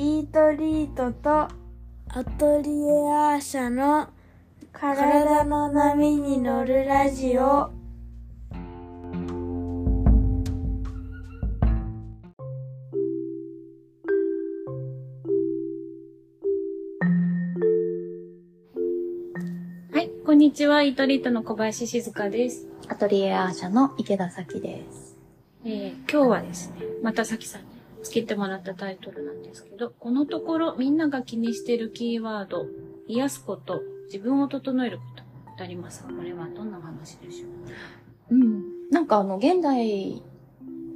イートリートとアトリエアーシャの体の波に乗るラジオはい、こんにちは。イートリートの小林静香です。アトリエアーシャの池田咲です。えー今日はですね、またさきさんにつけてもらったタイトルなんですけど、このところみんなが気にしているキーワード、癒すこと、自分を整えることってありますが、これはどんなお話でしょう？うん。なんかあの、現代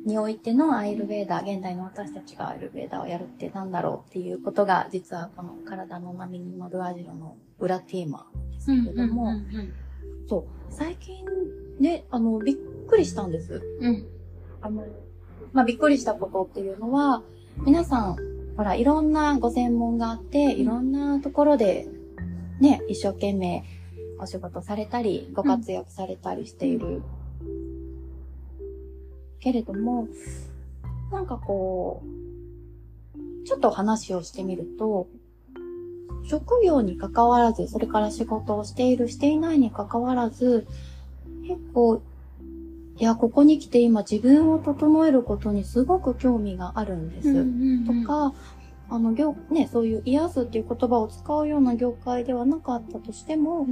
においてのアイルベーダー、現代の私たちがアイルベーダーをやるってなんだろうっていうことが、実はこの体の波に乗るアジロの裏テーマですけれども、そう、最近ね、あの、びっくりしたんです。うん。あの、まあ、びっくりしたことっていうのは、皆さん、ほら、いろんなご専門があって、いろんなところで、ね、一生懸命お仕事されたり、ご活躍されたりしている。けれども、なんかこう、ちょっと話をしてみると、職業に関わらず、それから仕事をしている、していないに関わらず、結構、いや、ここに来て今自分を整えることにすごく興味があるんです。とか、あの、業、ね、そういう癒すっていう言葉を使うような業界ではなかったとしても、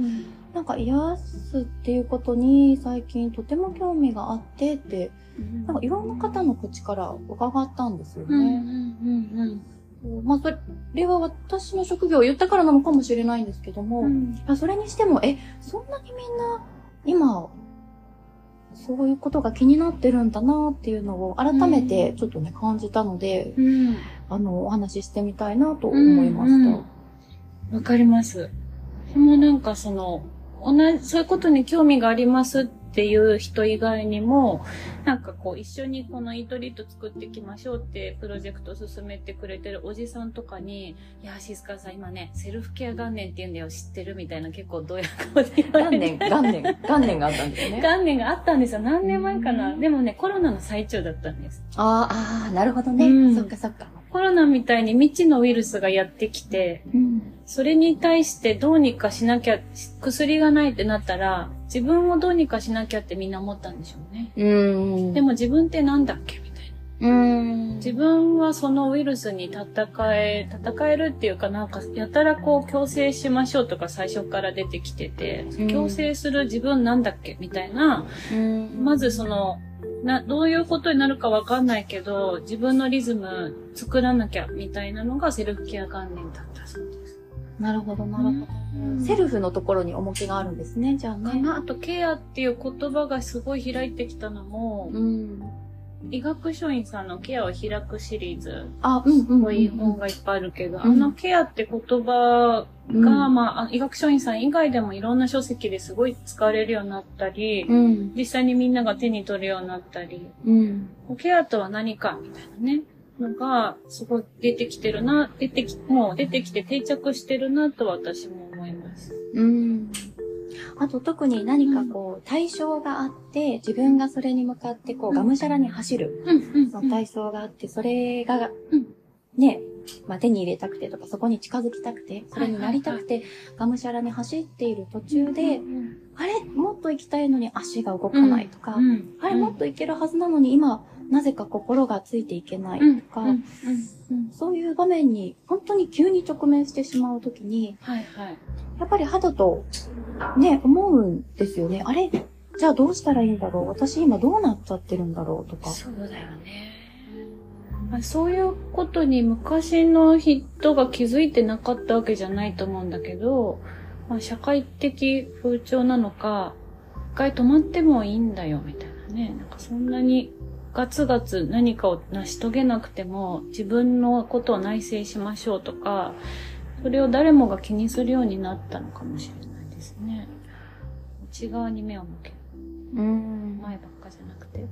なんか癒すっていうことに最近とても興味があってって、なんかいろんな方の口から伺ったんですようんうんね。うん。まあ、それは私の職業を言ったからなのかもしれないんですけども、うん。それにしても、え、そんなにみんな、今、そういうことが気になってるんだなっていうのを改めてちょっとね、感じたので、うんあの、お話ししてみたいなと思いました。うんうんわかります。そのなんかその、同じ、そういうことに興味がありますっていう人以外にも、なんかこう一緒にこのイートリート作っていきましょうってプロジェクトを進めてくれてるおじさんとかに、いや、シスカさん今ね、セルフケア元年って言うんだよ、知ってるみたいな結構どうや顔で言われて。元年、元年、元年があったんですよね。元年があったんですよ。何年前かうなんでもね、コロナの最中だったんです。あーあー、なるほどね。うんそっかそっか。コロナみたいに未知のウイルスがやってきて、うん。それに対してどうにかしなきゃ、薬がないってなったら、自分をどうにかしなきゃってみんな思ったんでしょうね。うーん。でも自分ってなんだっけみたいな。うーん。自分はそのウイルスに戦え、戦えるっていうかなんか、やたらこう強制しましょうとか最初から出てきてて、うん強制する自分なんだっけみたいな、うんまずその、な、どういうことになるかわかんないけど、自分のリズム作らなきゃみたいなのがセルフケア元年だったそうです。なるほど、なるほど。セルフのところに重きがあるんですね、じゃあね。かなあと、ケアっていう言葉がすごい開いてきたのも、うん。医学書院さんのケアを開くシリーズ、あ、うんうん。こういう本がいっぱいあるけど、んあのケアって言葉うんが、まああ、医学書院さん以外でもいろんな書籍ですごい使われるようになったり、うん。実際にみんなが手に取るようになったり、うん。ケアとは何かみたいなね、のが、すごい出てきてるな、出てき、もう出てきて定着してるなと私も思います。うん。あと特に何かこう対象があって、自分がそれに向かってこうがむしゃらに走る、の対象があって、それがうん、ね、まあ手に入れたくてとか、そこに近づきたくて、それになりたくて、がむしゃらに走っている途中で、あれ？もっと行きたいのに足が動かないとか、うん。あれ？もっと行けるはずなのに今、なぜか心がついていけないうんとか、そういう場面に本当に急に直面してしまうときに、はいはい。やっぱり肌とね、思うんですよね。あれ？じゃあどうしたらいいんだろう？私今どうなっちゃってるんだろう？とか。そうだよね。まあそういうことに昔の人が気づいてなかったわけじゃないと思うんだけど、まあ、社会的風潮なのか、一回止まってもいいんだよ、みたいなね。なんかそんなにガツガツ何かを成し遂げなくても自分のことを内省しましょうとか、それを誰もが気にするようになったのかもしれないですね。内側に目を向ける。うん前ばっかじゃなくて。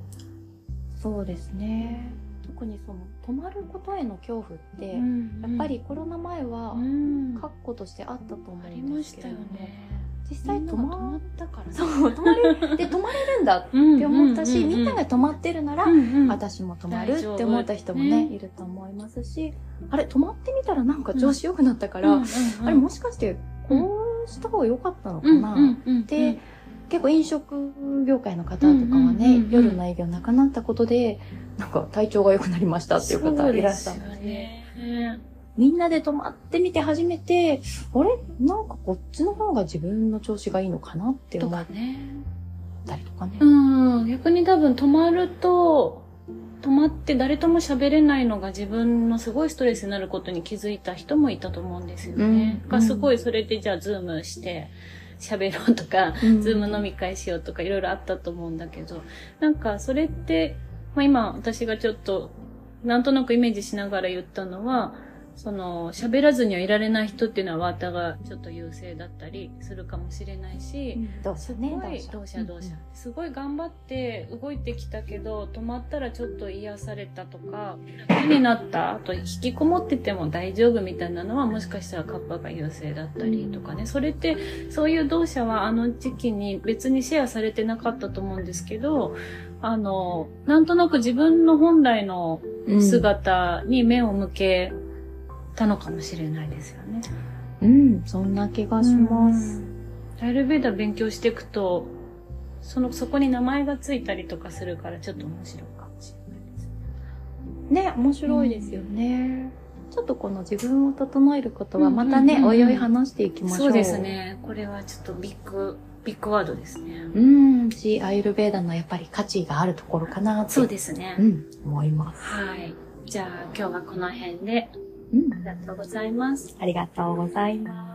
そうですね。特にその、止まることへの恐怖って、やっぱりコロナ前はう、ん、確固としてあったと思ありうんでますしたよね。実際止止ままったからそう、止まれる、で、止まれるんだってって思ったし、みんなが止まってるなら、私私も止まるって思った人もね、ね。いると思いますし、あれ、止まってみたらなんか調子良くなったから、あれ、もしかして、こうした方が良かったのかな、で、結構飲食業界の方とかはね、うんうんうんうん。夜の営業なくなったことで、なんか体調が良くなりましたっていう方いらっしゃるので、ね。みんなで泊まってみて初めて、あれ？なんかこっちの方が自分の調子がいいのかなってと思っかね。たりとかね。うん、逆に多分泊まると、泊まって誰とも喋れないのが自分のすごいストレスになることに気づいた人もいたと思うんですよね。うんがすごいそれでじゃあズームして喋ろうとか、うんズーム飲み会しようとかいろいろあったと思うんだけど、なんかそれって、まあ今私がちょっとなんとなくイメージしながら言ったのは、その喋らずにはいられない人っていうのはワータがちょっと優勢だったりするかもしれないし、どうすね、ごい、同社。同社。すごい頑張って動いてきたけど、止まったらちょっと癒されたとか、楽になった、あと引きこもってても大丈夫みたいなのはもしかしたらカッパが優勢だったりとかね。それって、そういう同社はあの時期に別にシェアされてなかったと思うんですけど、あの、なんとなく自分の本来のうん。姿に目を向けたのかもしれないですよね。うん、そんな気がします。アイルベーダ勉強していくと、その、そこに名前がついたりとかするからちょっと面白いかもしれないです。ね、面白いですよね。ちょっとこの自分を整えることはうんまたね、うんうん。うんおいおい話していきましょう。そうです。ね。これはちょっとビッグ、ビッグワードですね。うん、し、アイルベーダのやっぱり価値があるところかな。そうですね。うん、思います。はい。じゃあ今日はこの辺でうんありがとうございます。ありがとうございます。